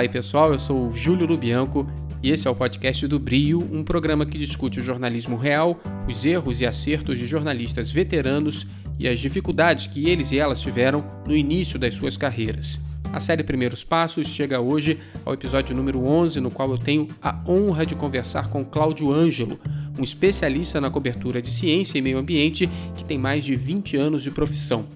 Fala aí pessoal, eu sou o Júlio Lubianco e esse é o podcast do Brio, um programa que discute o jornalismo real, os erros e acertos de jornalistas veteranos e as dificuldades que eles e elas tiveram no início das suas carreiras. A série Primeiros Passos chega hoje ao episódio número 11, no qual eu tenho a honra de conversar com Cláudio Ângelo, um especialista na cobertura de ciência e meio ambiente que tem mais de 20 anos de profissão.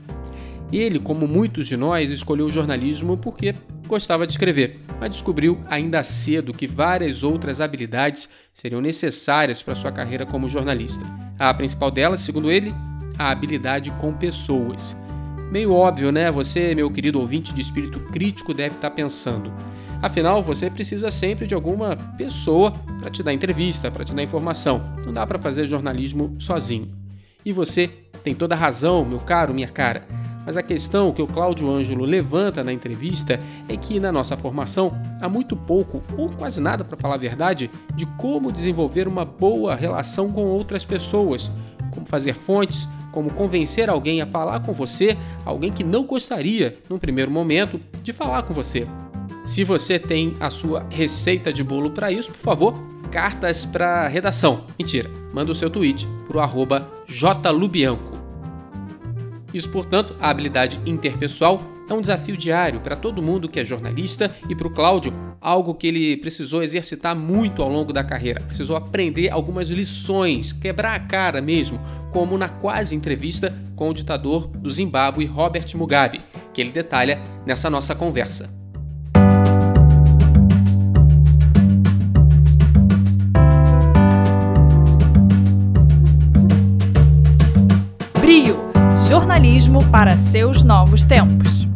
Ele, como muitos de nós, escolheu o jornalismo porque gostava de escrever, mas descobriu ainda cedo que várias outras habilidades seriam necessárias para sua carreira como jornalista. A principal delas, segundo ele, a habilidade com pessoas. Meio óbvio, né? Você, meu querido ouvinte de espírito crítico, deve estar pensando. Afinal, você precisa sempre de alguma pessoa para te dar entrevista, para te dar informação. Não dá para fazer jornalismo sozinho. E você tem toda a razão, meu caro, minha cara. Mas a questão que o Cláudio Ângelo levanta na entrevista é que na nossa formação há muito pouco, ou quase nada para falar a verdade, de como desenvolver uma boa relação com outras pessoas, como fazer fontes, como convencer alguém a falar com você, alguém que não gostaria, num primeiro momento, de falar com você. Se você tem a sua receita de bolo para isso, por favor, cartas para redação. Mentira, manda o seu tweet pro arroba jlubianco. Isso, portanto, a habilidade interpessoal é um desafio diário para todo mundo que é jornalista e para o Cláudio, algo que ele precisou exercitar muito ao longo da carreira. Precisou aprender algumas lições, quebrar a cara mesmo, como na quase entrevista com o ditador do Zimbábue, Robert Mugabe, que ele detalha nessa nossa conversa. Jornalismo para seus novos tempos.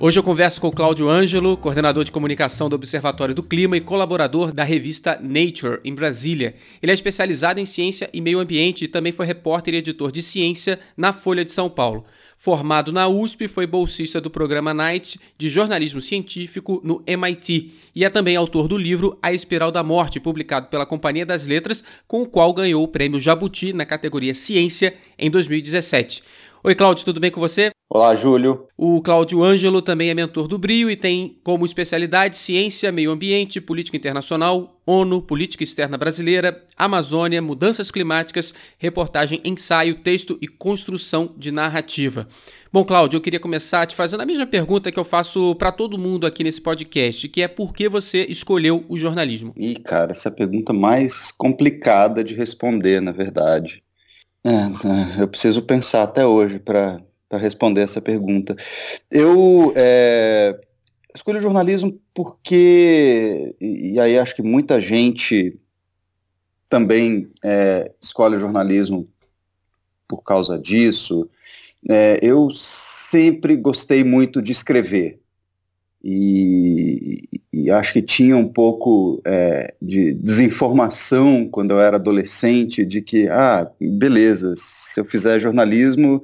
Hoje eu converso com Cláudio Ângelo, coordenador de comunicação do Observatório do Clima e colaborador da revista Nature, em Brasília. Ele é especializado em ciência e meio ambiente e também foi repórter e editor de ciência na Folha de São Paulo. Formado na USP, foi bolsista do programa Night de jornalismo científico no MIT e é também autor do livro A Espiral da Morte, publicado pela Companhia das Letras, com o qual ganhou o prêmio Jabuti na categoria Ciência em 2017. Oi, Cláudio, tudo bem com você? Olá, Júlio. O Cláudio Ângelo também é mentor do Brio e tem como especialidade ciência, meio ambiente, política internacional, ONU, política externa brasileira, Amazônia, mudanças climáticas, reportagem, ensaio, texto e construção de narrativa. Bom, Cláudio, eu queria começar te fazendo a mesma pergunta que eu faço para todo mundo aqui nesse podcast, que é por que você escolheu o jornalismo? Ih, cara, essa é a pergunta mais complicada de responder, na verdade. É, é, eu preciso pensar até hoje para responder essa pergunta. Eu é, escolhi o jornalismo porque, e, aí acho que muita gente também é, escolhe jornalismo por causa disso. É, eu sempre gostei muito de escrever. E, e, acho que tinha um pouco é, de desinformação quando eu era adolescente de que, ah, beleza, se eu fizer jornalismo,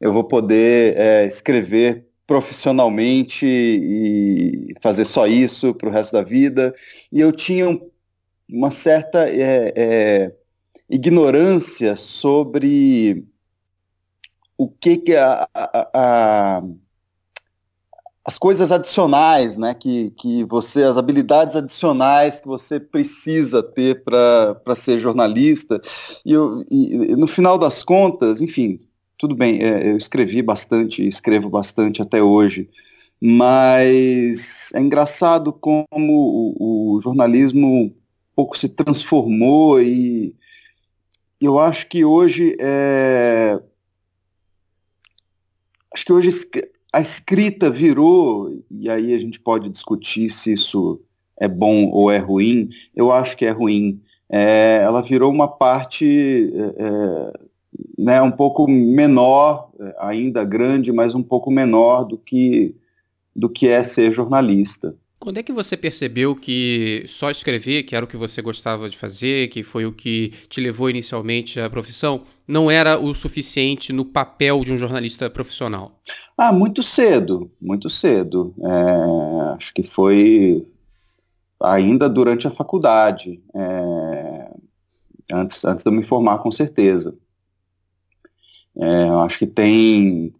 eu vou poder é, escrever profissionalmente e fazer só isso para o resto da vida. E eu tinha um, uma certa é, é, ignorância sobre o que, que a, a, a, as coisas adicionais, né, que, que você, as habilidades adicionais que você precisa ter para ser jornalista. E, eu, e no final das contas, enfim, tudo bem, é, eu escrevi bastante, escrevo bastante até hoje, mas é engraçado como o, o jornalismo um pouco se transformou e eu acho que hoje é, acho que hoje a escrita virou, e aí a gente pode discutir se isso é bom ou é ruim, eu acho que é ruim. É, ela virou uma parte é, é né, um pouco menor, é, ainda grande, mas um pouco menor do que, do que é ser jornalista. Quando é que você percebeu que só escrever, que era o que você gostava de fazer, que foi o que te levou inicialmente à profissão, não era o suficiente no papel de um jornalista profissional? Ah, muito cedo, muito cedo. É, acho que foi ainda durante a faculdade, é, antes, antes de eu me formar, com certeza. É, acho que tem,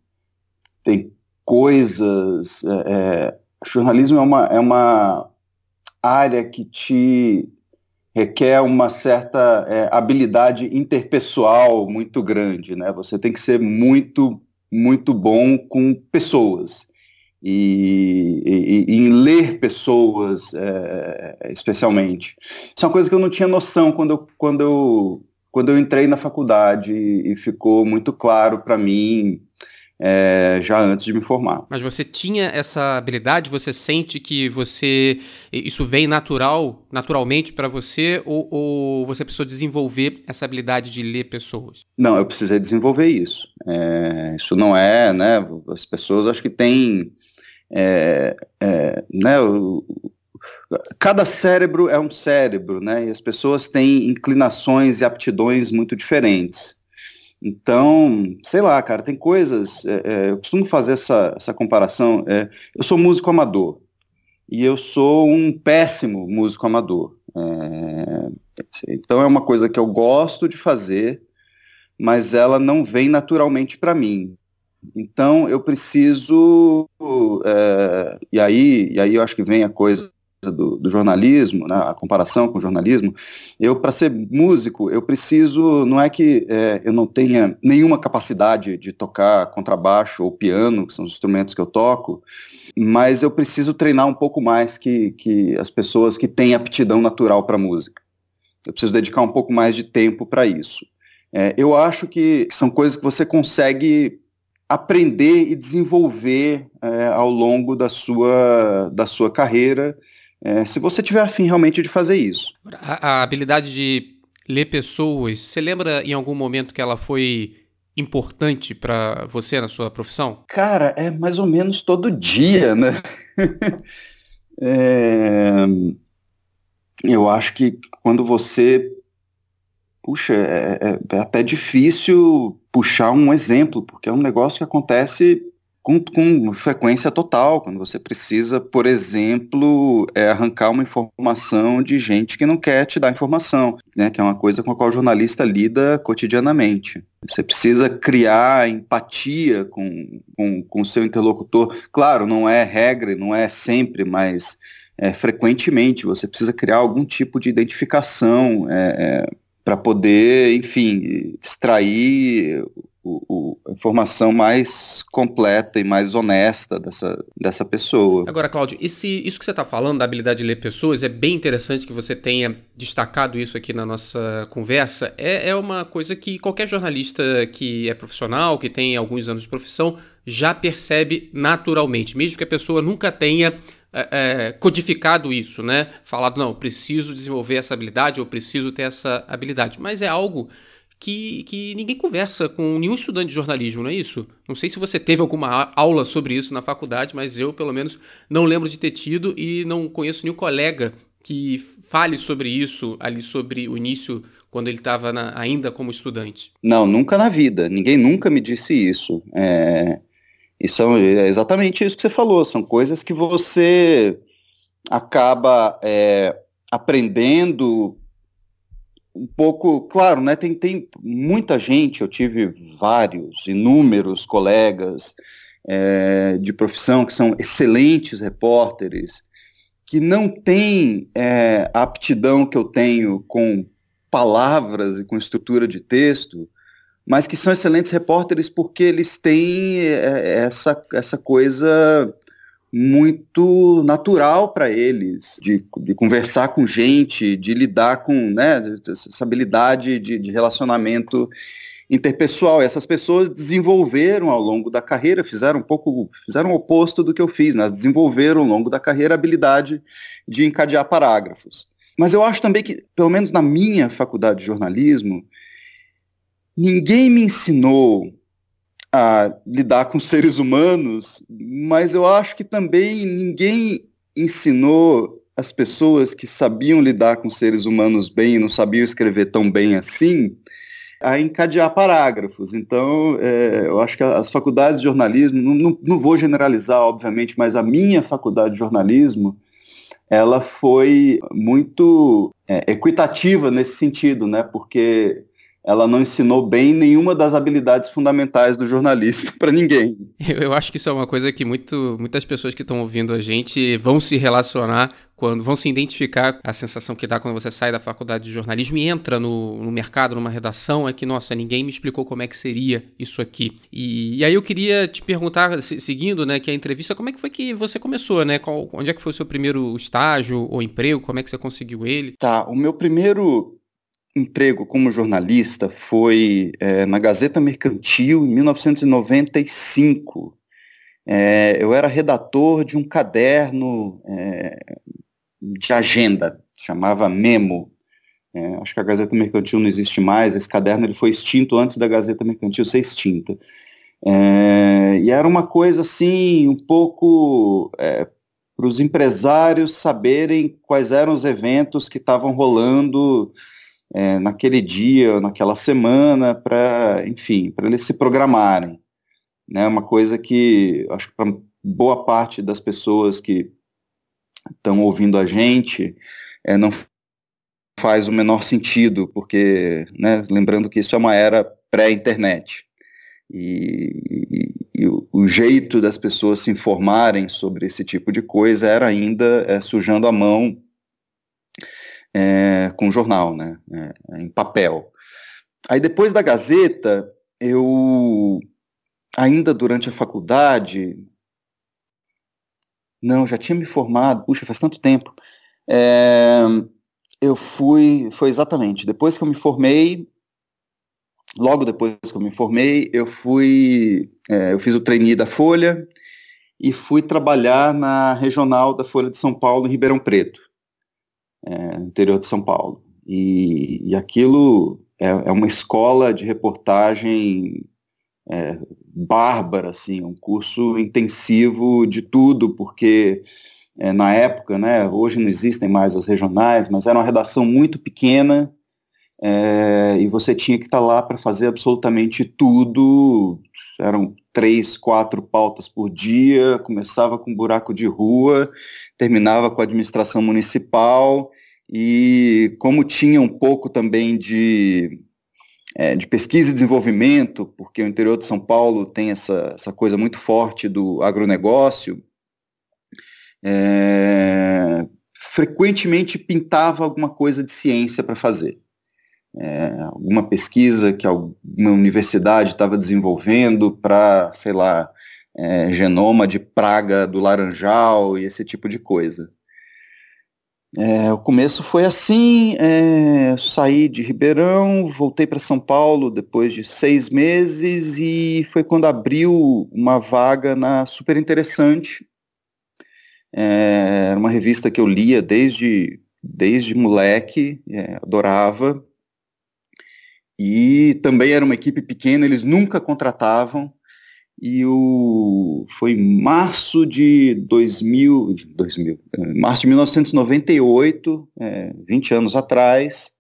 tem coisas. É, é jornalismo é uma, é uma área que te requer uma certa é, habilidade interpessoal muito grande, né? Você tem que ser muito, muito bom com pessoas e, e, e em ler pessoas, é, especialmente. Isso é uma coisa que eu não tinha noção quando eu, quando eu, quando eu entrei na faculdade e ficou muito claro para mim é, já antes de me formar. Mas você tinha essa habilidade? Você sente que você isso vem natural, naturalmente para você, ou, ou, você precisou desenvolver essa habilidade de ler pessoas? Não, eu precisei desenvolver isso. É, isso não é, né? As pessoas acho que têm, é, é né? O, cada cérebro é um cérebro, né? E as pessoas têm inclinações e aptidões muito diferentes. Então, sei lá, cara, tem coisas. É, é, eu costumo fazer essa, essa comparação. É, eu sou músico amador e eu sou um péssimo músico amador. É, então é uma coisa que eu gosto de fazer, mas ela não vem naturalmente para mim. Então eu preciso. É, e, aí, e aí eu acho que vem a coisa do, do jornalismo, né, a comparação com o jornalismo, eu, para ser músico, eu preciso, não é que é, eu não tenha nenhuma capacidade de tocar contrabaixo ou piano, que são os instrumentos que eu toco, mas eu preciso treinar um pouco mais que, que as pessoas que têm aptidão natural para música. Eu preciso dedicar um pouco mais de tempo para isso. É, eu acho que são coisas que você consegue aprender e desenvolver é, ao longo da sua, da sua carreira é, se você tiver afim realmente de fazer isso. A, a, habilidade de ler pessoas, você lembra em algum momento que ela foi importante para você na sua profissão? Cara, é mais ou menos todo dia, né? é, eu acho que quando você puxa, é, é, é, até difícil puxar um exemplo, porque é um negócio que acontece com, com frequência total, quando você precisa, por exemplo, é, arrancar uma informação de gente que não quer te dar informação, né, que é uma coisa com a qual o jornalista lida cotidianamente. Você precisa criar empatia com, com, com o seu interlocutor. Claro, não é regra, não é sempre, mas é, frequentemente você precisa criar algum tipo de identificação é, é, para poder, enfim, extrair o, informação mais completa e mais honesta dessa, dessa pessoa. Agora, Cláudio, esse, isso que você está falando da habilidade de ler pessoas é bem interessante que você tenha destacado isso aqui na nossa conversa. É, é uma coisa que qualquer jornalista que é profissional, que tem alguns anos de profissão, já percebe naturalmente, mesmo que a pessoa nunca tenha é, é, codificado isso, né? Falado, não, preciso desenvolver essa habilidade, ou preciso ter essa habilidade. Mas é algo que, que ninguém conversa com nenhum estudante de jornalismo, não é isso? Não sei se você teve alguma aula sobre isso na faculdade, mas eu, pelo menos, não lembro de ter tido e não conheço nenhum colega que fale sobre isso, ali sobre o início, quando ele estava ainda como estudante. Não, nunca na vida. Ninguém nunca me disse isso. É, e são é exatamente isso que você falou. São coisas que você acaba é, aprendendo um pouco, claro, né, tem, tem muita gente, eu tive vários, inúmeros colegas é, de profissão que são excelentes repórteres, que não têm é, a aptidão que eu tenho com palavras e com estrutura de texto, mas que são excelentes repórteres porque eles têm é, essa, essa coisa muito natural para eles, de, de, conversar com gente, de lidar com né, essa habilidade de, de relacionamento interpessoal. E essas pessoas desenvolveram ao longo da carreira, fizeram um pouco, fizeram o oposto do que eu fiz, né? desenvolveram ao longo da carreira a habilidade de encadear parágrafos. Mas eu acho também que, pelo menos na minha faculdade de jornalismo, ninguém me ensinou a lidar com seres humanos, mas eu acho que também ninguém ensinou as pessoas que sabiam lidar com seres humanos bem e não sabiam escrever tão bem assim a encadear parágrafos. Então, é, eu acho que as faculdades de jornalismo, não, não, não, vou generalizar, obviamente, mas a minha faculdade de jornalismo, ela foi muito é, equitativa nesse sentido, né? Porque ela não ensinou bem nenhuma das habilidades fundamentais do jornalista para ninguém. Eu, eu, acho que isso é uma coisa que muito, muitas pessoas que estão ouvindo a gente vão se relacionar quando vão se identificar a sensação que dá quando você sai da faculdade de jornalismo e entra no, no mercado, numa redação, é que, nossa, ninguém me explicou como é que seria isso aqui. E, e aí eu queria te perguntar, se, seguindo né, que a entrevista, como é que foi que você começou, né? Qual, onde é que foi o seu primeiro estágio ou emprego? Como é que você conseguiu ele? Tá, o meu primeiro emprego como jornalista foi é, na Gazeta Mercantil em 1995. É, eu era redator de um caderno é, de agenda, chamava Memo. É, acho que a Gazeta Mercantil não existe mais, esse caderno ele foi extinto antes da Gazeta Mercantil ser extinta. É, e era uma coisa assim, um pouco é, para os empresários saberem quais eram os eventos que estavam rolando é, naquele dia, naquela semana, para, enfim, para eles se programarem. Né? Uma coisa que acho que para boa parte das pessoas que estão ouvindo a gente é, não faz o menor sentido, porque, né, lembrando que isso é uma era pré-internet. E, e, e o, jeito das pessoas se informarem sobre esse tipo de coisa era ainda é, sujando a mão é, com jornal, né, é, em papel. Aí depois da Gazeta, eu, ainda durante a faculdade, não, já tinha me formado, puxa, faz tanto tempo, é, eu fui, foi exatamente, depois que eu me formei, logo depois que eu me formei, eu fui, é, eu fiz o trainee da Folha e fui trabalhar na regional da Folha de São Paulo, em Ribeirão Preto é, interior de São Paulo. E, e aquilo é, é, uma escola de reportagem é, bárbara, assim, um curso intensivo de tudo, porque é, na época, né, hoje não existem mais as regionais, mas era uma redação muito pequena é, e você tinha que estar tá lá para fazer absolutamente tudo. Eram três, quatro pautas por dia, começava com buraco de rua, terminava com a administração municipal e como tinha um pouco também de, é, de pesquisa e desenvolvimento, porque o interior de São Paulo tem essa, essa coisa muito forte do agronegócio, é, frequentemente pintava alguma coisa de ciência para fazer. É, alguma pesquisa que alguma universidade estava desenvolvendo para, sei lá, é, genoma de praga do laranjal e esse tipo de coisa. É, o começo foi assim, é, saí de Ribeirão, voltei para São Paulo depois de seis meses e foi quando abriu uma vaga na Super Interessante. É, era uma revista que eu lia desde, desde moleque, é, adorava. E também era uma equipe pequena, eles nunca contratavam, e o foi março de 2000, 2000 é, março de 1998, é, 20 anos atrás,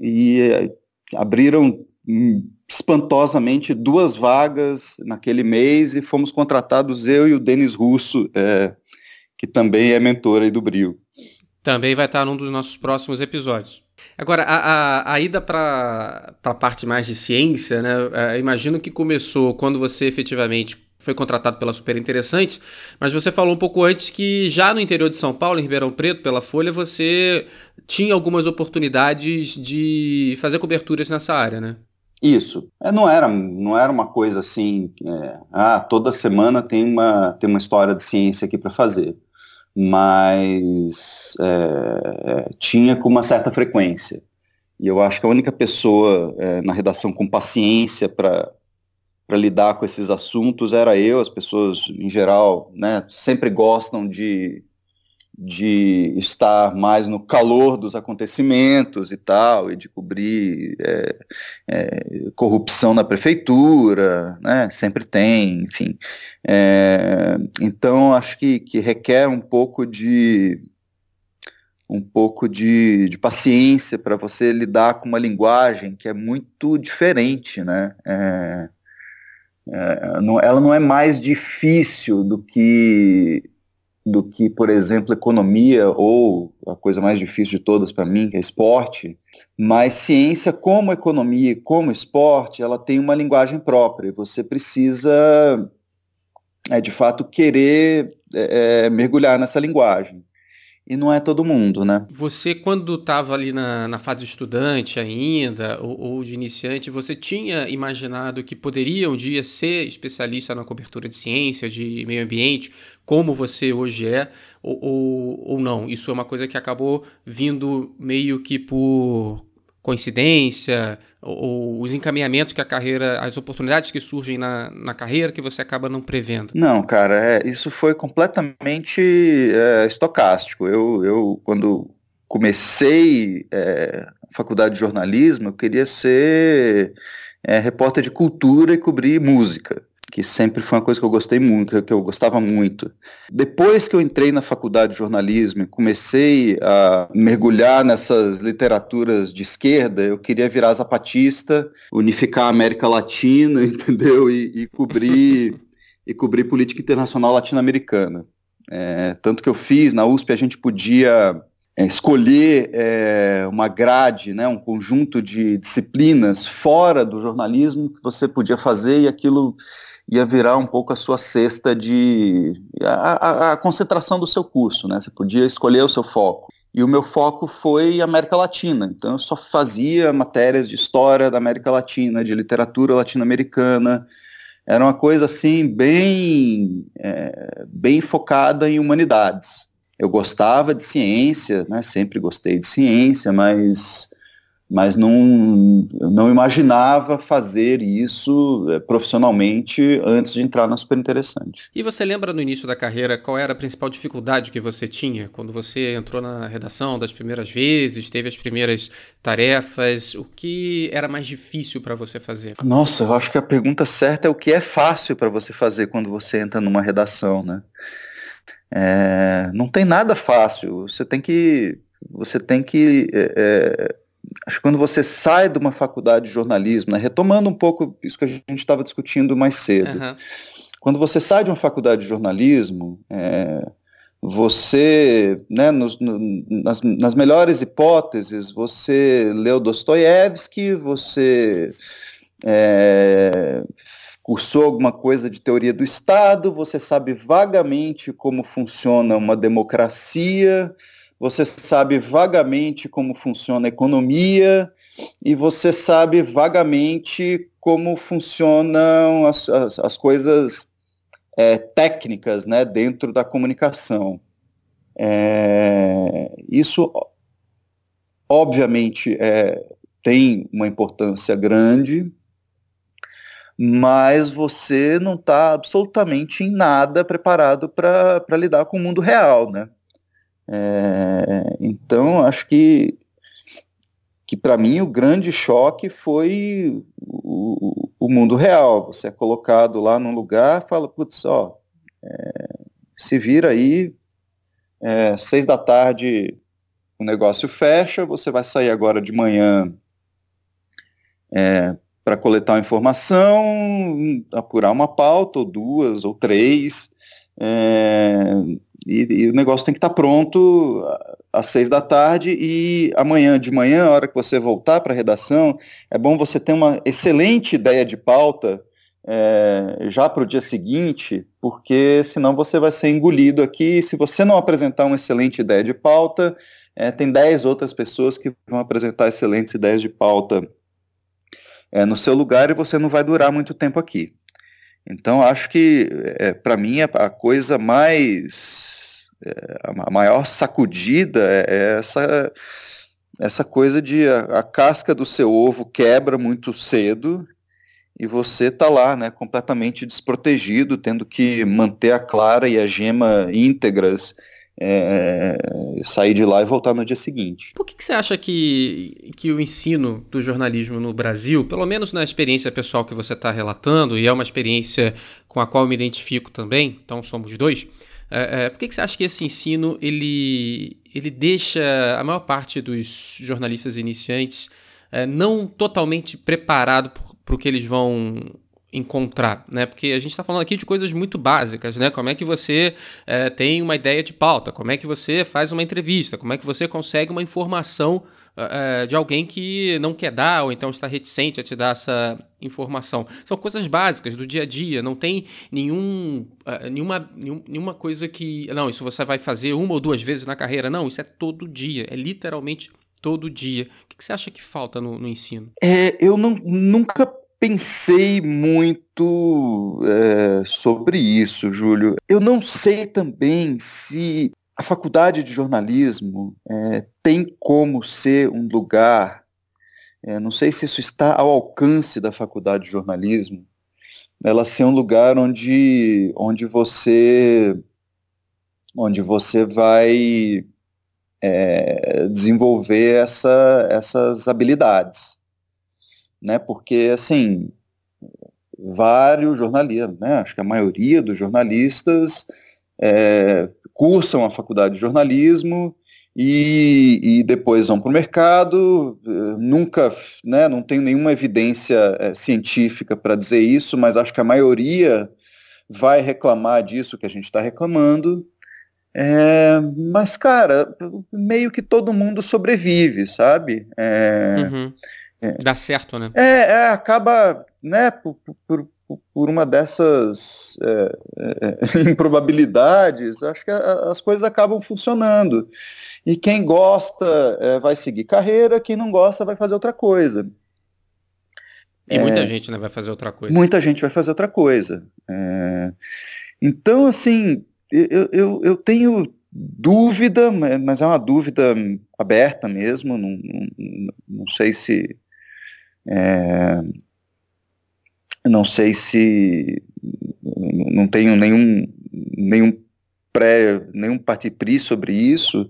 e é, abriram hum, espantosamente duas vagas naquele mês e fomos contratados eu e o Denis Russo, é, que também é mentor aí do Brio. Também vai estar num dos nossos próximos episódios. Agora, a, a, a ida para a parte mais de ciência, né? É, imagino que começou quando você efetivamente foi contratado pela Super Interessante, mas você falou um pouco antes que já no interior de São Paulo, em Ribeirão Preto, pela Folha, você tinha algumas oportunidades de fazer coberturas nessa área, né? Isso. É, não, era, não era uma coisa assim, é, ah, toda semana tem uma, tem uma história de ciência aqui para fazer mas é, tinha com uma certa frequência. E eu acho que a única pessoa é, na redação com paciência para lidar com esses assuntos era eu. As pessoas, em geral, né, sempre gostam de de estar mais no calor dos acontecimentos e tal, e de cobrir é, é, corrupção na prefeitura, né? Sempre tem, enfim. É, então acho que, que requer um pouco de um pouco de, de paciência para você lidar com uma linguagem que é muito diferente, né? É, é, não, ela não é mais difícil do que do que, por exemplo, economia ou a coisa mais difícil de todas para mim, que é esporte. Mas ciência, como economia, como esporte, ela tem uma linguagem própria. Você precisa, é, de fato, querer é, é mergulhar nessa linguagem e não é todo mundo, né? Você, quando estava ali na, na fase de estudante ainda, ou, ou, de iniciante, você tinha imaginado que poderia um dia ser especialista na cobertura de ciência, de meio ambiente, como você hoje é, ou, ou, ou não? Isso é uma coisa que acabou vindo meio que por coincidência, ou, os encaminhamentos que a carreira, as oportunidades que surgem na, na carreira que você acaba não prevendo? Não, cara, é, isso foi completamente é, estocástico. Eu, eu, quando comecei é, a faculdade de jornalismo, eu queria ser é, repórter de cultura e cobrir música que sempre foi uma coisa que eu gostei muito, que eu gostava muito. Depois que eu entrei na faculdade de jornalismo comecei a mergulhar nessas literaturas de esquerda, eu queria virar zapatista, unificar a América Latina, entendeu? E, e cobrir e cobrir política internacional latino-americana. É, tanto que eu fiz na USP a gente podia é, escolher é, uma grade, né, um conjunto de disciplinas fora do jornalismo que você podia fazer e aquilo ia virar um pouco a sua cesta de. a, a, a concentração do seu curso, né? Você podia escolher o seu foco. E o meu foco foi América Latina. Então eu só fazia matérias de história da América Latina, de literatura latino-americana. Era uma coisa assim bem, é, bem focada em humanidades. Eu gostava de ciência, né? Sempre gostei de ciência, mas mas não, não imaginava fazer isso eh, profissionalmente antes de entrar na Super Interessante. E você lembra no início da carreira qual era a principal dificuldade que você tinha quando você entrou na redação das primeiras vezes, teve as primeiras tarefas? O que era mais difícil para você fazer? Nossa, eu acho que a pergunta certa é o que é fácil para você fazer quando você entra numa redação, né? É, não tem nada fácil. Você tem que você tem que é, acho que quando você sai de uma faculdade de jornalismo, né, retomando um pouco isso que a gente estava discutindo mais cedo, uhum. quando você sai de uma faculdade de jornalismo, é, você, né, nos, no, nas, nas, melhores hipóteses, você leu Dostoiévski, você é, cursou alguma coisa de teoria do Estado, você sabe vagamente como funciona uma democracia, você sabe vagamente como funciona a economia e você sabe vagamente como funcionam as, as, as coisas é, técnicas né, dentro da comunicação. É, isso, obviamente, é, tem uma importância grande, mas você não está absolutamente em nada preparado para lidar com o mundo real, né? É, então, acho que, que para mim o grande choque foi o, o, mundo real. Você é colocado lá num lugar, fala, putz, ó, é, se vira aí, é, seis da tarde o negócio fecha, você vai sair agora de manhã é, para coletar informação, apurar uma pauta, ou duas, ou três, é, e, e, o negócio tem que estar tá pronto às seis da tarde e amanhã de manhã, a hora que você voltar para a redação, é bom você ter uma excelente ideia de pauta é, já para o dia seguinte, porque senão você vai ser engolido aqui. Se você não apresentar uma excelente ideia de pauta, é, tem dez outras pessoas que vão apresentar excelentes ideias de pauta é, no seu lugar e você não vai durar muito tempo aqui. Então, acho que, para mim, a coisa mais. É, a maior sacudida é, é essa, essa coisa de a, a, casca do seu ovo quebra muito cedo e você tá lá, né, completamente desprotegido, tendo que manter a clara e a gema íntegras é, sair de lá e voltar no dia seguinte. Por que, que, você acha que, que o ensino do jornalismo no Brasil, pelo menos na experiência pessoal que você está relatando, e é uma experiência com a qual eu me identifico também, então somos dois, é, é, por que, que você acha que esse ensino ele, ele deixa a maior parte dos jornalistas iniciantes é, não totalmente preparado para o que eles vão encontrar, né? Porque a gente está falando aqui de coisas muito básicas, né? Como é que você é, tem uma ideia de pauta, como é que você faz uma entrevista, como é que você consegue uma informação é, de alguém que não quer dar ou então está reticente a te dar essa informação. São coisas básicas do dia a dia, não tem nenhum, nenhuma, nenhuma coisa que. Não, isso você vai fazer uma ou duas vezes na carreira. Não, isso é todo dia, é literalmente todo dia. O que você acha que falta no, no ensino? É, eu não, nunca pensei muito é, sobre isso, Júlio. Eu não sei também se a faculdade de jornalismo é, tem como ser um lugar, é, não sei se isso está ao alcance da faculdade de jornalismo, ela ser um lugar onde, onde você onde você vai desenvolver essa, essas habilidades, né? Porque assim vários jornalistas, né? Acho que a maioria dos jornalistas é, cursam a faculdade de jornalismo e, e depois vão para o mercado. Eh, nunca, né, não tenho nenhuma evidência é, científica para dizer isso, mas acho que a maioria vai reclamar disso que a gente está reclamando. É, mas, cara, meio que todo mundo sobrevive, sabe? É, uhum. Dá certo, né? É, é acaba, né, por, por, por uma dessas é, é, improbabilidades, acho que a, as coisas acabam funcionando. E quem gosta é, vai seguir carreira, quem não gosta vai fazer outra coisa. E muita é, gente né, vai fazer outra coisa. Muita gente vai fazer outra coisa. É, então, assim, eu, eu, eu tenho dúvida, mas é uma dúvida aberta mesmo, não, não, não sei se. É, não sei se não tenho nenhum nenhum pré nenhum partipri sobre isso.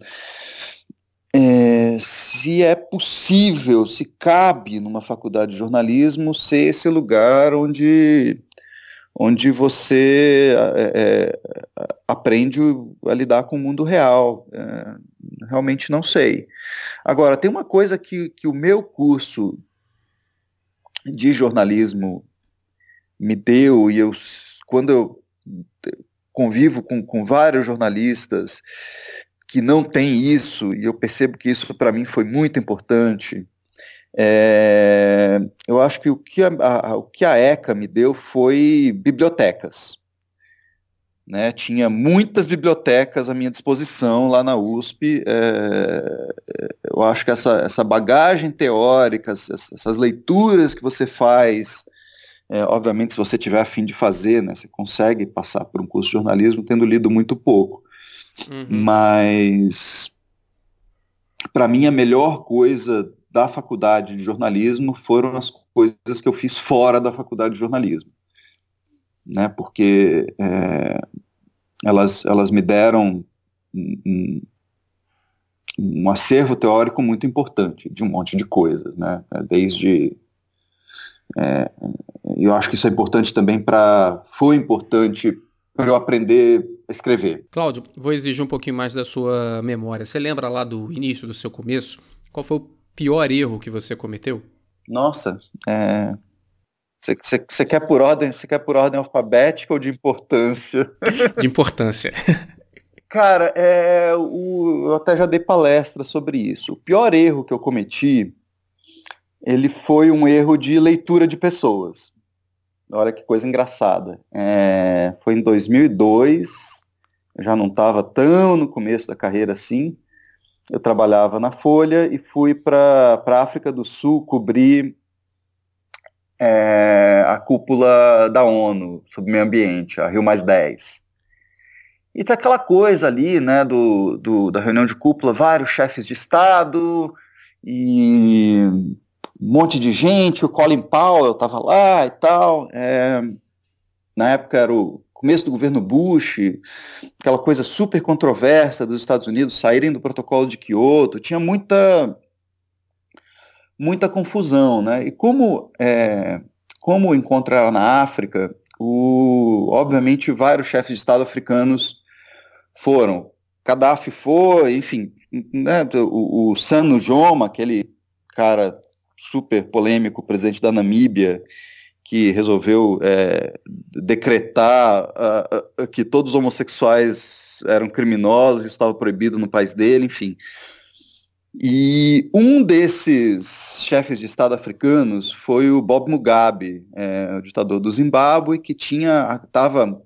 É, se é possível se cabe numa faculdade de jornalismo ser esse lugar onde onde você é, é aprende a lidar com o mundo real. É, realmente não sei. Agora tem uma coisa que, que o meu curso de jornalismo me deu, e eu, quando eu convivo com, com vários jornalistas que não têm isso, e eu percebo que isso para mim foi muito importante, é, eu acho que o que a, a, o que a ECA me deu foi bibliotecas. Né, tinha muitas bibliotecas à minha disposição lá na USP. É, eu acho que essa, essa bagagem teórica, essas, essas leituras que você faz é, obviamente, se você tiver a fim de fazer, né, você consegue passar por um curso de jornalismo tendo lido muito pouco. Uhum. Mas, para mim, a melhor coisa da faculdade de jornalismo foram as coisas que eu fiz fora da faculdade de jornalismo. Né, porque é, elas, elas me deram um, um acervo teórico muito importante de um monte de coisas, né, desde é, eu acho que isso é importante também para. Foi importante para eu aprender a escrever. Cláudio, vou exigir um pouquinho mais da sua memória. Você lembra lá do início do seu começo? Qual foi o pior erro que você cometeu? Nossa, é... Você quer por ordem? Você quer por ordem alfabética ou de importância? De importância. Cara, é, o, eu até já dei palestra sobre isso. O pior erro que eu cometi, ele foi um erro de leitura de pessoas. Olha que coisa engraçada. É, foi em 2002, eu já não estava tão no começo da carreira assim. Eu trabalhava na Folha e fui para a África do Sul cobrir é, a cúpula da ONU sobre meio ambiente, a Rio Mais 10. E tem aquela coisa ali, né, do, do, da reunião de cúpula, vários chefes de Estado e um monte de gente, o Colin Powell estava lá e tal. É, na época era o começo do governo Bush, aquela coisa super controversa dos Estados Unidos saírem do protocolo de Kyoto, tinha muita muita confusão, né? E como é, como encontrar na África, o, obviamente vários chefes de Estado africanos foram. Gaddafi foi, enfim, né, o, o Joma, aquele cara super polêmico, presidente da Namíbia, que resolveu é, decretar uh, uh, que todos os homossexuais eram criminosos, isso estava proibido no país dele, enfim. E um desses chefes de Estado africanos foi o Bob Mugabe, é, o ditador do Zimbábue, que tinha estava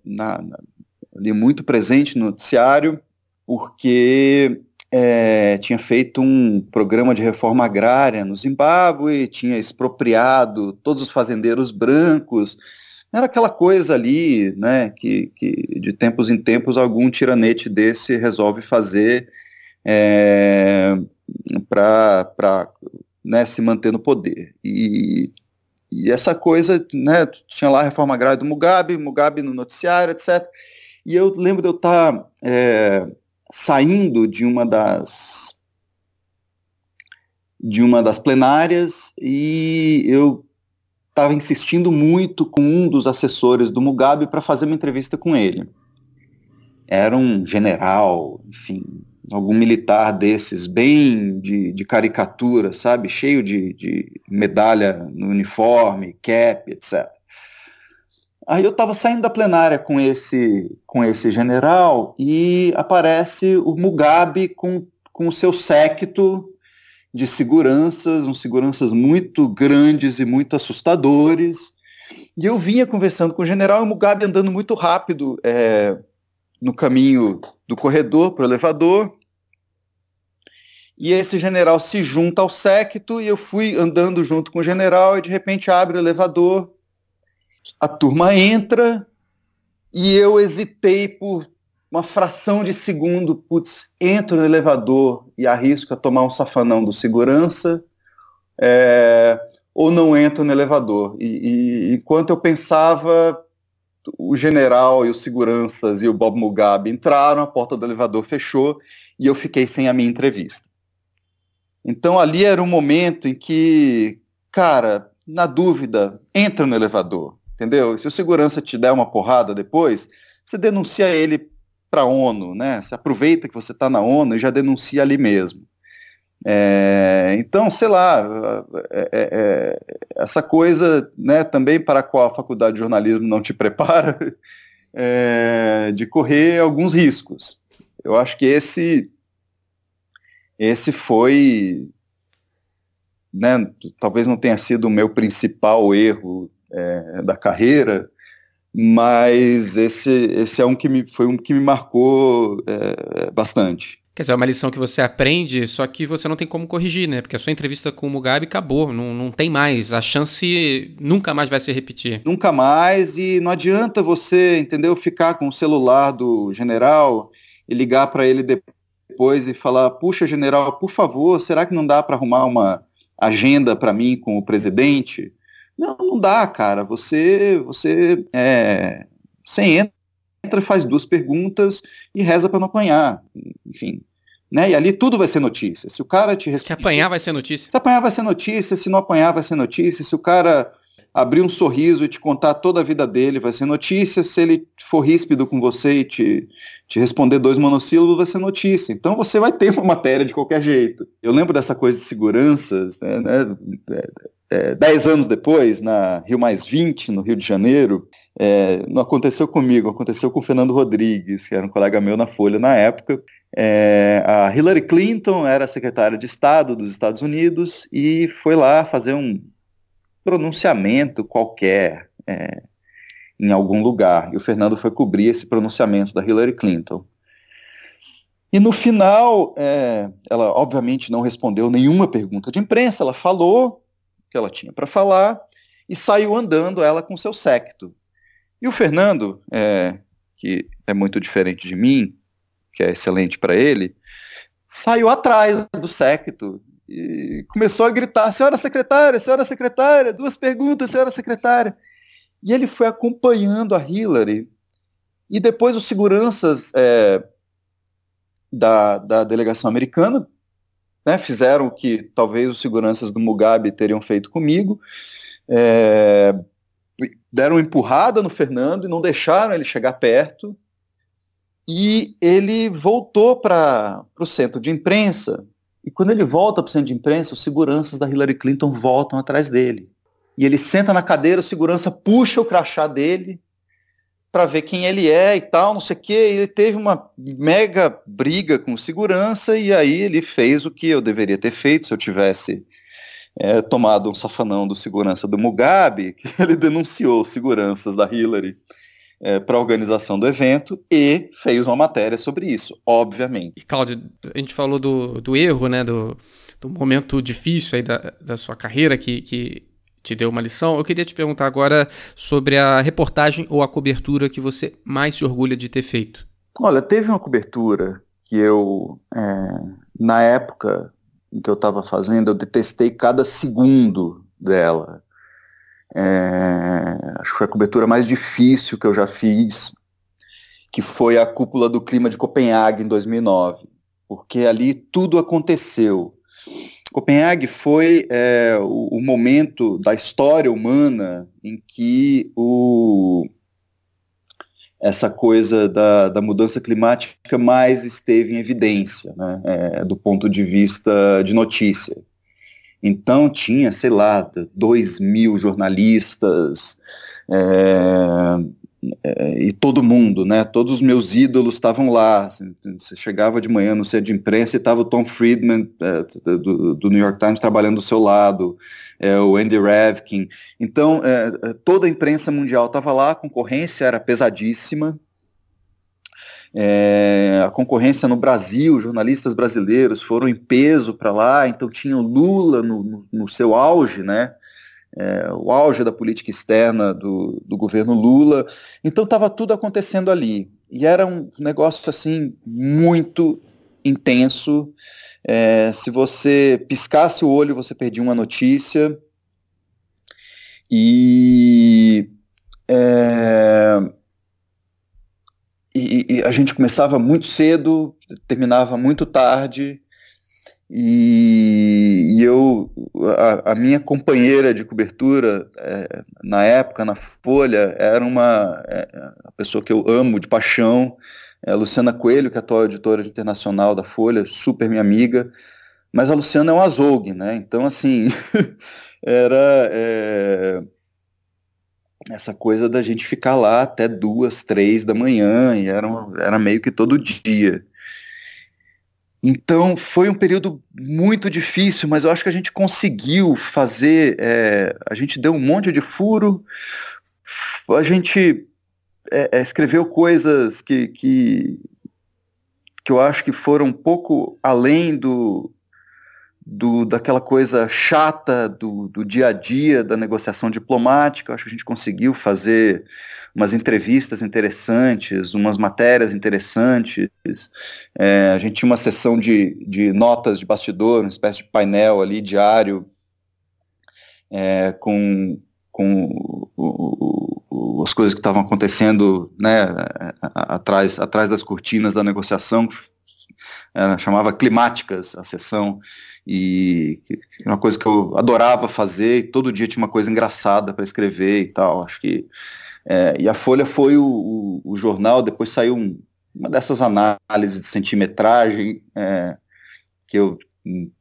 ali muito presente no noticiário, porque é, tinha feito um programa de reforma agrária no Zimbábue, tinha expropriado todos os fazendeiros brancos, era aquela coisa ali, né, que, que de tempos em tempos algum tiranete desse resolve fazer é, para né, se manter no poder. E, e essa coisa, né, tinha lá a reforma agrária do Mugabe, Mugabe no noticiário, etc. E eu lembro de eu estar tá, é, saindo de uma das de uma das plenárias e eu estava insistindo muito com um dos assessores do Mugabe para fazer uma entrevista com ele. Era um general, enfim, algum militar desses, bem de, de caricatura, sabe? Cheio de, de medalha no uniforme, cap, etc. Aí eu estava saindo da plenária com esse, com esse general e aparece o Mugabe com, com o seu séquito de seguranças, uns seguranças muito grandes e muito assustadores. E eu vinha conversando com o general e o Mugabe andando muito rápido é, no caminho do corredor para o elevador. E esse general se junta ao séquito e eu fui andando junto com o general e de repente abre o elevador, a turma entra e eu hesitei por uma fração de segundo, putz, entro no elevador e arrisco a tomar um safanão do segurança, é, ou não entro no elevador. E, e enquanto eu pensava, o general e os seguranças e o Bob Mugabe entraram, a porta do elevador fechou e eu fiquei sem a minha entrevista. Então ali era um momento em que, cara, na dúvida, entra no elevador, entendeu? Se o segurança te der uma porrada depois, você denuncia ele para a ONU, né? Você aproveita que você está na ONU e já denuncia ali mesmo. É, então, sei lá, é, é, é, essa coisa, né, também para a qual a faculdade de jornalismo não te prepara, é, de correr alguns riscos. Eu acho que esse esse foi, né, talvez não tenha sido o meu principal erro é, da carreira, mas esse, esse é um que me, foi um que me marcou é, bastante. Quer dizer, é uma lição que você aprende, só que você não tem como corrigir, né? Porque a sua entrevista com o Mugabe acabou, não, não tem mais. A chance nunca mais vai se repetir. Nunca mais, e não adianta você, entendeu, ficar com o celular do general e ligar para ele depois depois e falar: puxa, general, por favor, será que não dá para arrumar uma agenda para mim com o presidente? Não, não dá, cara. Você, você, é, você entra, faz duas perguntas e reza para não apanhar. Enfim, né? E ali tudo vai ser notícia. Se o cara te Se apanhar vai ser notícia. Se apanhar vai ser notícia, se não apanhar vai ser notícia. Se o cara abrir um sorriso e te contar toda a vida dele, vai ser notícia. Se ele for ríspido com você e te, te responder dois monossílabos, vai ser notícia. Então você vai ter uma matéria de qualquer jeito. Eu lembro dessa coisa de seguranças, né, né é, é, dez anos depois, na Rio Mais 20, no Rio de Janeiro, é, não aconteceu comigo, aconteceu com o Fernando Rodrigues, que era um colega meu na Folha na época. É, a Hillary Clinton era secretária de Estado dos Estados Unidos e foi lá fazer um, pronunciamento qualquer é, em algum lugar. E o Fernando foi cobrir esse pronunciamento da Hillary Clinton. E no final, é, ela obviamente não respondeu nenhuma pergunta de imprensa, ela falou o que ela tinha para falar e saiu andando ela com seu séquito. E o Fernando, é, que é muito diferente de mim, que é excelente para ele, saiu atrás do séquito e começou a gritar: senhora secretária, senhora secretária, duas perguntas, senhora secretária. E ele foi acompanhando a Hillary. E depois os seguranças é, da, da delegação americana né, fizeram o que talvez os seguranças do Mugabe teriam feito comigo. É, deram uma empurrada no Fernando e não deixaram ele chegar perto. E ele voltou para o centro de imprensa e quando ele volta para o centro de imprensa, os seguranças da Hillary Clinton voltam atrás dele. e ele senta na cadeira, o segurança puxa o crachá dele para ver quem ele é e tal, não sei o que. Ele teve uma mega briga com segurança e aí ele fez o que eu deveria ter feito se eu tivesse é, tomado um safanão do segurança do Mugabe, que ele denunciou seguranças da Hillary é, para a organização do evento e fez uma matéria sobre isso, obviamente. E Cláudio, a gente falou do, do erro, né, do, do momento difícil aí da, da sua carreira que, que te deu uma lição. Eu queria te perguntar agora sobre a reportagem ou a cobertura que você mais se orgulha de ter feito. Olha, teve uma cobertura que eu, é, na época em que eu estava fazendo, eu detestei cada segundo dela. É, acho que foi a cobertura mais difícil que eu já fiz, que foi a cúpula do clima de Copenhague em 2009, porque ali tudo aconteceu. Copenhague foi é, o, o, momento da história humana em que o, essa coisa da, da mudança climática mais esteve em evidência, né, é, do ponto de vista de notícia. Então tinha, sei lá, dois mil jornalistas, é, é, e todo mundo, né? Todos os meus ídolos estavam lá. Assim, você chegava de manhã no centro de imprensa e estava o Tom Friedman é, do, do, New York Times trabalhando do seu lado, o Andy Revkin. Então, toda a imprensa mundial estava lá, a concorrência era pesadíssima. É, a concorrência no Brasil, jornalistas brasileiros foram em peso para lá, então tinha o Lula no, no, seu auge, né? é, o auge da política externa do, do governo Lula. Então estava tudo acontecendo ali. E era um negócio assim muito intenso. É, se você piscasse o olho, você perdia uma notícia. E, é, e, e a gente começava muito cedo, terminava muito tarde. E, e eu, a, a, minha companheira de cobertura, é, na época, na Folha, era uma é, a pessoa que eu amo de paixão, é a Luciana Coelho, que é atual editora internacional da Folha, super minha amiga, mas a Luciana é um azougue, né? Então, assim, era é, essa coisa da gente ficar lá até duas, três da manhã, e era, era meio que todo dia. Então foi um período muito difícil, mas eu acho que a gente conseguiu fazer. É, a gente deu um monte de furo, a gente é, é, escreveu coisas que, que, que eu acho que foram um pouco além do, do, daquela coisa chata do, do dia a dia da negociação diplomática. Acho que a gente conseguiu fazer umas entrevistas interessantes, umas matérias interessantes. É, a gente tinha uma sessão de, de notas de bastidor, uma espécie de painel ali diário, é, com, com o, o, as coisas que estavam acontecendo né, atrás, atrás das cortinas da negociação, é, chamava climáticas a sessão e uma coisa que eu adorava fazer e todo dia tinha uma coisa engraçada para escrever e tal acho que é, e a Folha foi o, o, o jornal, depois saiu um, uma dessas análises de centimetragem, é, que eu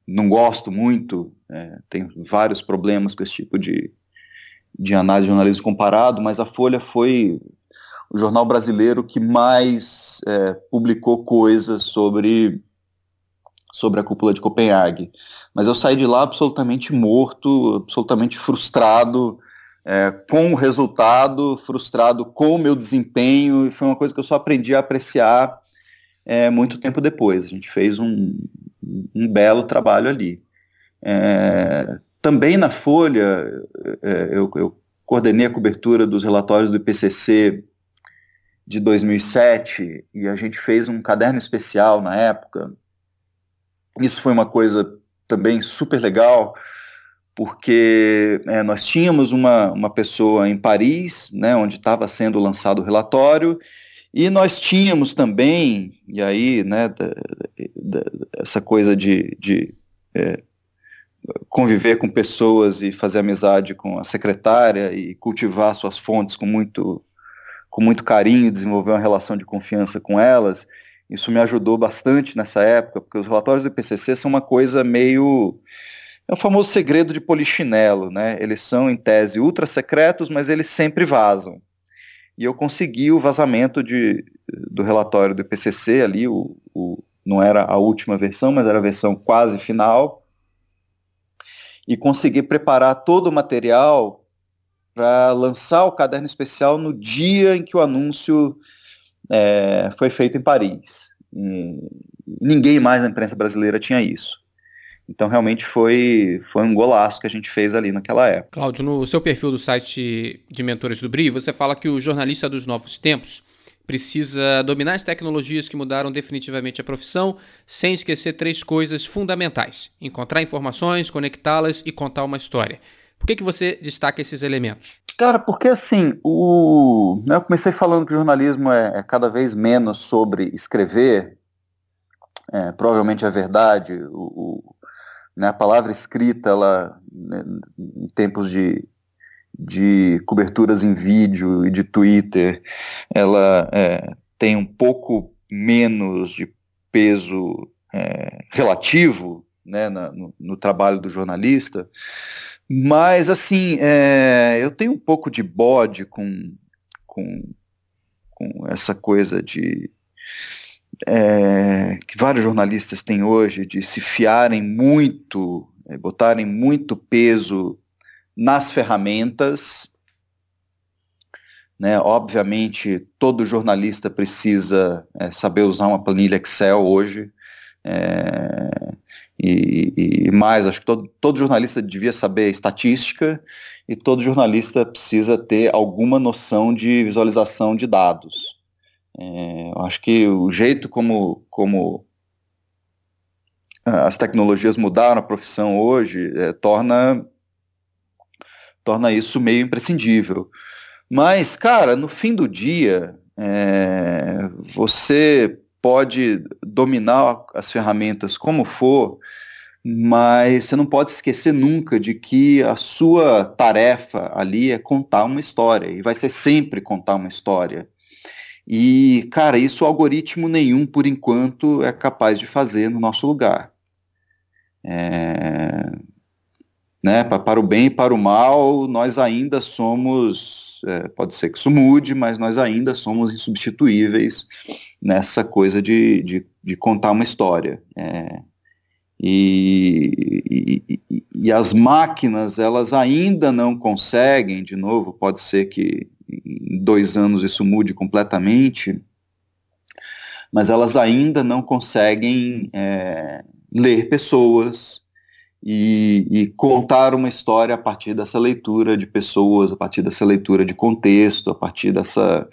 não gosto muito, é, tenho vários problemas com esse tipo de, de análise de jornalismo comparado, mas a Folha foi o jornal brasileiro que mais é, publicou coisas sobre sobre a cúpula de Copenhague. Mas eu saí de lá absolutamente morto, absolutamente frustrado, é, com o resultado, frustrado com o meu desempenho, e foi uma coisa que eu só aprendi a apreciar é, muito tempo depois. A gente fez um, um belo trabalho ali. É, também na Folha, é, eu, eu, coordenei a cobertura dos relatórios do IPCC de 2007 e a gente fez um caderno especial na época. Isso foi uma coisa também super legal, porque é, nós tínhamos uma, uma pessoa em Paris, né, onde estava sendo lançado o relatório, e nós tínhamos também, e aí, né, da, da, essa coisa de, de é, conviver com pessoas e fazer amizade com a secretária e cultivar suas fontes com muito, com muito carinho, desenvolver uma relação de confiança com elas, isso me ajudou bastante nessa época, porque os relatórios do IPCC são uma coisa meio é o famoso segredo de polichinelo, né? Eles são, em tese, ultra secretos, mas eles sempre vazam. E eu consegui o vazamento de, do relatório do IPCC ali, o, o, não era a última versão, mas era a versão quase final, e consegui preparar todo o material para lançar o caderno especial no dia em que o anúncio é, foi feito em Paris. E ninguém mais na imprensa brasileira tinha isso. Então realmente foi, foi um golaço que a gente fez ali naquela época. Cláudio, no seu perfil do site de Mentores do Brio, você fala que o jornalista dos novos tempos precisa dominar as tecnologias que mudaram definitivamente a profissão, sem esquecer três coisas fundamentais: encontrar informações, conectá-las e contar uma história. Por que, que você destaca esses elementos? Cara, porque assim, o... Né, eu comecei falando que o jornalismo é, é cada vez menos sobre escrever, é, provavelmente é verdade, o, o né, a palavra escrita, ela, né, em tempos de, de coberturas em vídeo e de Twitter, ela é, tem um pouco menos de peso é, relativo né, na, no, no, trabalho do jornalista, mas assim, é, eu tenho um pouco de bode com, com, com essa coisa de é, que vários jornalistas têm hoje de se fiarem muito, é, botarem muito peso nas ferramentas. Né? Obviamente, todo jornalista precisa é, saber usar uma planilha Excel hoje. É, e, e, mais, acho que todo, todo jornalista devia saber estatística e todo jornalista precisa ter alguma noção de visualização de dados. É, acho que o jeito como, como as tecnologias mudaram a profissão hoje é, torna, torna isso meio imprescindível. Mas, cara, no fim do dia, é, você pode dominar as ferramentas como for, mas você não pode esquecer nunca de que a sua tarefa ali é contar uma história, e vai ser sempre contar uma história. E, cara, isso algoritmo nenhum, por enquanto, é capaz de fazer no nosso lugar. É, né, para o bem e para o mal, nós ainda somos, é, pode ser que isso mude, mas nós ainda somos insubstituíveis nessa coisa de, de, de contar uma história. É, e, e, e, as máquinas, elas ainda não conseguem, de novo, pode ser que em dois anos isso mude completamente, mas elas ainda não conseguem é, ler pessoas e, e, contar uma história a partir dessa leitura de pessoas, a partir dessa leitura de contexto, a partir dessa,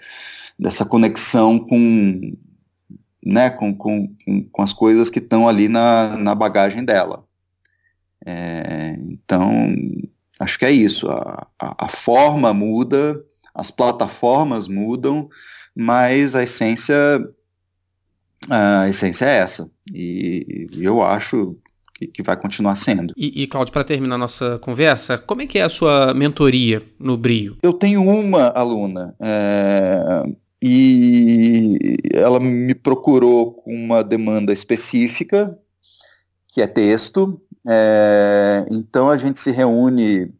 dessa conexão com, né, com, com, com as coisas que estão ali na, na bagagem dela. É, então, acho que é isso. A, a, a forma muda, as plataformas mudam, mas a essência a essência é essa. E, e eu acho que, que, vai continuar sendo. E, e Cláudio, para terminar nossa conversa, como é que é a sua mentoria no Brio? Eu tenho uma aluna é, e ela me procurou com uma demanda específica, que é texto. É, então a gente se reúne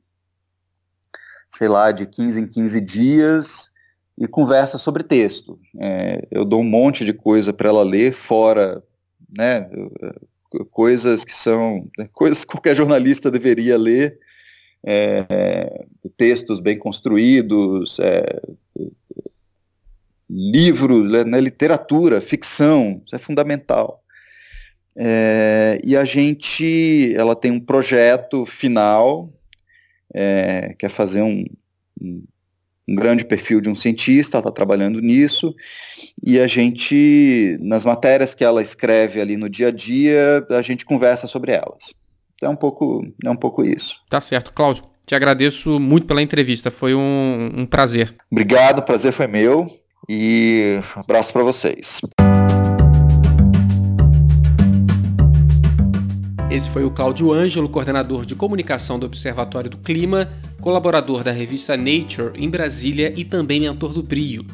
sei lá, de 15 em 15 dias e conversa sobre texto. É, eu dou um monte de coisa para ela ler, fora, né, coisas que são, coisas que qualquer jornalista deveria ler, é, textos bem construídos, livros, né, literatura, ficção, isso é fundamental. É, e a gente, ela tem um projeto final é, quer fazer um, um, um, grande perfil de um cientista, está trabalhando nisso, e a gente, nas matérias que ela escreve ali no dia a dia, a gente conversa sobre elas. É um pouco, é um pouco isso. Tá certo, Cláudio. Te agradeço muito pela entrevista, foi um, um prazer. Obrigado, o prazer foi meu e abraço para vocês. Esse foi o Cláudio Ângelo, coordenador de comunicação do Observatório do Clima, colaborador da revista Nature em Brasília e também mentor do Brio.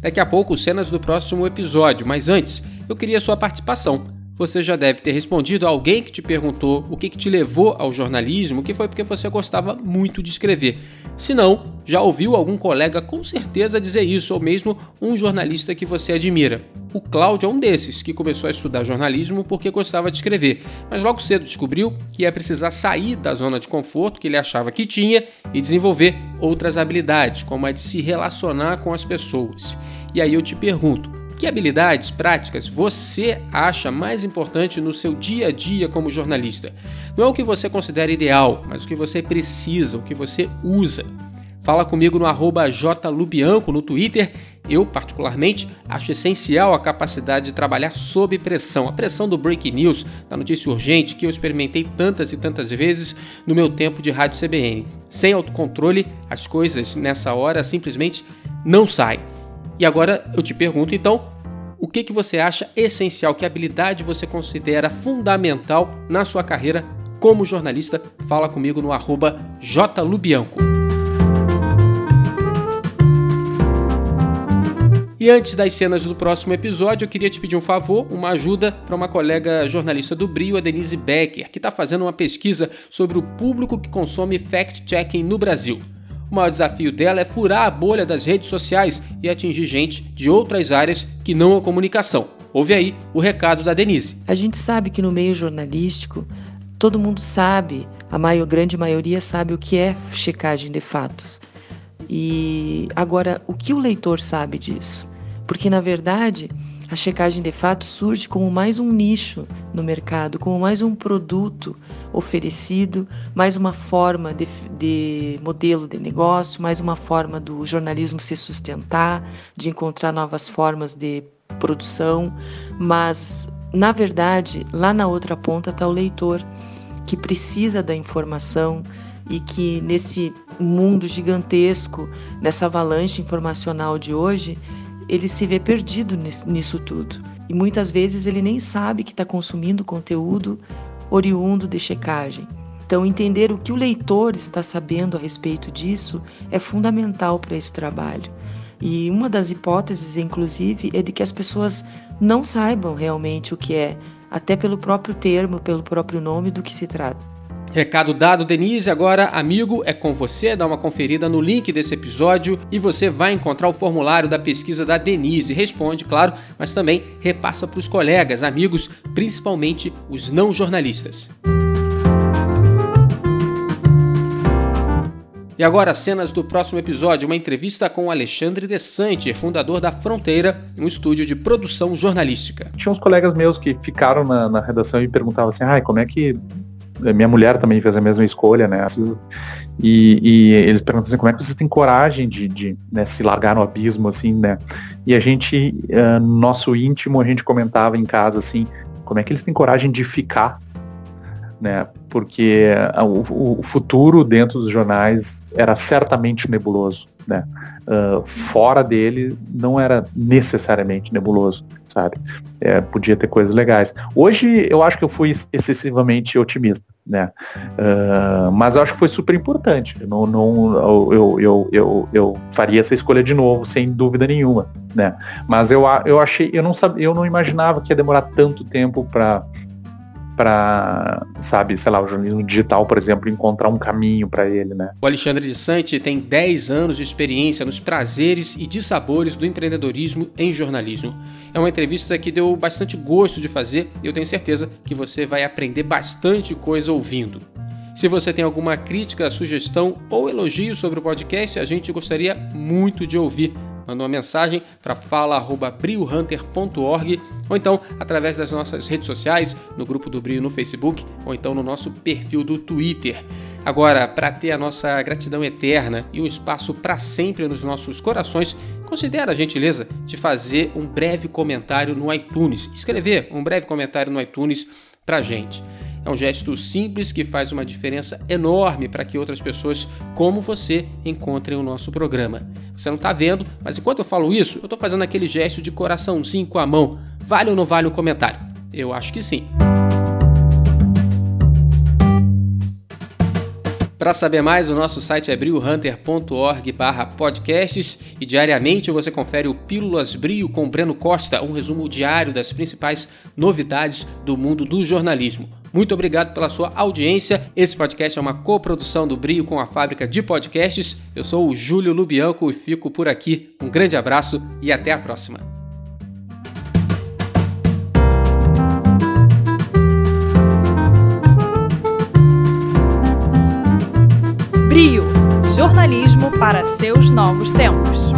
Daqui a pouco, cenas do próximo episódio, mas antes, eu queria sua participação. Você já deve ter respondido a alguém que te perguntou o que, que te levou ao jornalismo, que foi porque você gostava muito de escrever. Se não, já ouviu algum colega com certeza dizer isso, ou mesmo um jornalista que você admira. O Cláudio é um desses que começou a estudar jornalismo porque gostava de escrever, mas logo cedo descobriu que ia precisar sair da zona de conforto que ele achava que tinha e desenvolver outras habilidades, como a de se relacionar com as pessoas. E aí eu te pergunto, que habilidades práticas você acha mais importante no seu dia a dia como jornalista? Não é o que você considera ideal, mas o que você precisa, o que você usa. Fala comigo no arroba jlubianco no Twitter. Eu, particularmente, acho essencial a capacidade de trabalhar sob pressão. A pressão do breaking news, da notícia urgente, que eu experimentei tantas e tantas vezes no meu tempo de rádio CBN. Sem autocontrole, as coisas nessa hora simplesmente não saem. E agora eu te pergunto então, o que, que você acha essencial, que habilidade você considera fundamental na sua carreira como jornalista? Fala comigo no arroba jlubianco. E antes das cenas do próximo episódio, eu queria te pedir um favor, uma ajuda para uma colega jornalista do Brio, a Denise Becker, que está fazendo uma pesquisa sobre o público que consome fact-checking no Brasil. O maior desafio dela é furar a bolha das redes sociais e atingir gente de outras áreas que não a comunicação. Ouve aí o recado da Denise. A gente sabe que no meio jornalístico, todo mundo sabe, a maior, grande maioria sabe o que é checagem de fatos. E agora, o que o leitor sabe disso? Porque, na verdade, a checagem de fato surge como mais um nicho no mercado, como mais um produto oferecido, mais uma forma de, de, modelo de negócio, mais uma forma do jornalismo se sustentar, de encontrar novas formas de produção. Mas, na verdade, lá na outra ponta está o leitor que precisa da informação e que nesse mundo gigantesco, nessa avalanche informacional de hoje, ele se vê perdido nisso tudo. E muitas vezes ele nem sabe que está consumindo conteúdo oriundo de checagem. Então, entender o que o leitor está sabendo a respeito disso é fundamental para esse trabalho. E uma das hipóteses, inclusive, é de que as pessoas não saibam realmente o que é, até pelo próprio termo, pelo próprio nome do que se trata. Recado dado, Denise. Agora, amigo, é com você. Dá uma conferida no link desse episódio e você vai encontrar o formulário da pesquisa da Denise. Responde, claro, mas também repassa para os colegas, amigos, principalmente os não jornalistas. E agora, cenas do próximo episódio, uma entrevista com Alexandre Desante, fundador da Fronteira, um estúdio de produção jornalística. Tinha uns colegas meus que ficaram na, na redação e perguntavam assim, ai, como é que minha mulher também fez a mesma escolha, né? E, e eles perguntam assim, como é que vocês têm coragem de, de né, se largar no abismo, assim, né? E a gente, uh, nosso íntimo, a gente comentava em casa, assim, como é que eles têm coragem de ficar, né? Porque uh, o, o futuro dentro dos jornais era certamente nebuloso, né? Uh, fora dele não era necessariamente nebuloso, sabe? É, podia ter coisas legais. Hoje eu acho que eu fui excessivamente otimista, né? Uh, mas eu acho que foi super importante. Não, não, eu, eu, eu, eu faria essa escolha de novo, sem dúvida nenhuma, né? Mas eu, eu achei, eu não sabia, eu não imaginava que ia demorar tanto tempo para para, sabe, sei lá, o jornalismo digital, por exemplo, encontrar um caminho para ele, né? O Alexandre de Sante tem 10 anos de experiência nos prazeres e dissabores do empreendedorismo em jornalismo. É uma entrevista que deu bastante gosto de fazer e eu tenho certeza que você vai aprender bastante coisa ouvindo. Se você tem alguma crítica, sugestão ou elogio sobre o podcast, a gente gostaria muito de ouvir manda uma mensagem para fala@briohunter.org ou então através das nossas redes sociais, no grupo do Brio no Facebook ou então no nosso perfil do Twitter. Agora, para ter a nossa gratidão eterna e um espaço para sempre nos nossos corações, considere a gentileza de fazer um breve comentário no iTunes, escrever um breve comentário no iTunes para gente. É um gesto simples que faz uma diferença enorme para que outras pessoas como você encontrem o nosso programa. Você não está vendo, mas enquanto eu falo isso, eu estou fazendo aquele gesto de coraçãozinho com a mão. Vale ou não vale o um comentário? Eu acho que sim. Para saber mais, o nosso site é briohunter.org/podcasts e diariamente você confere o Pílulas Brio com Breno Costa, um resumo diário das principais novidades do mundo do jornalismo. Muito obrigado pela sua audiência. Esse podcast é uma coprodução do Brio com a fábrica de podcasts. Eu sou o Júlio Lubianco e fico por aqui. Um grande abraço e até a próxima. Brio jornalismo para seus novos tempos.